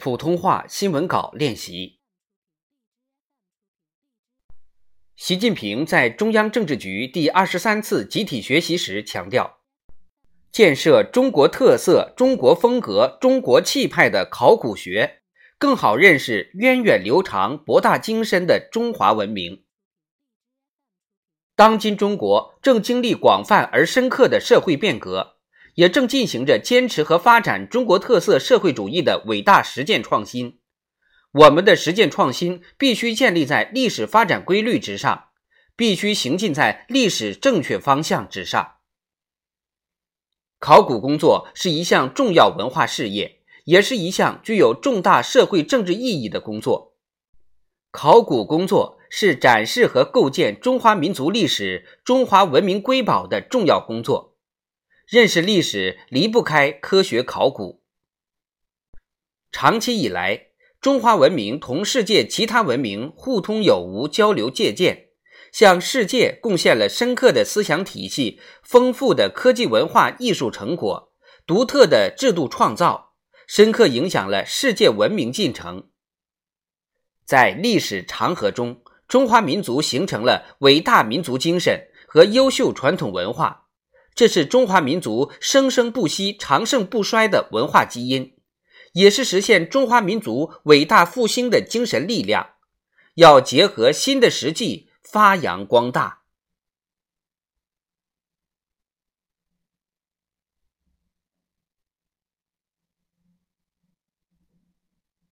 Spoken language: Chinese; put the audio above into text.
普通话新闻稿练习。习近平在中央政治局第二十三次集体学习时强调，建设中国特色、中国风格、中国气派的考古学，更好认识源远流长、博大精深的中华文明。当今中国正经历广泛而深刻的社会变革。也正进行着坚持和发展中国特色社会主义的伟大实践创新。我们的实践创新必须建立在历史发展规律之上，必须行进在历史正确方向之上。考古工作是一项重要文化事业，也是一项具有重大社会政治意义的工作。考古工作是展示和构建中华民族历史、中华文明瑰宝的重要工作。认识历史离不开科学考古。长期以来，中华文明同世界其他文明互通有无、交流借鉴，向世界贡献了深刻的思想体系、丰富的科技文化艺术成果、独特的制度创造，深刻影响了世界文明进程。在历史长河中，中华民族形成了伟大民族精神和优秀传统文化。这是中华民族生生不息、长盛不衰的文化基因，也是实现中华民族伟大复兴的精神力量。要结合新的实际，发扬光大。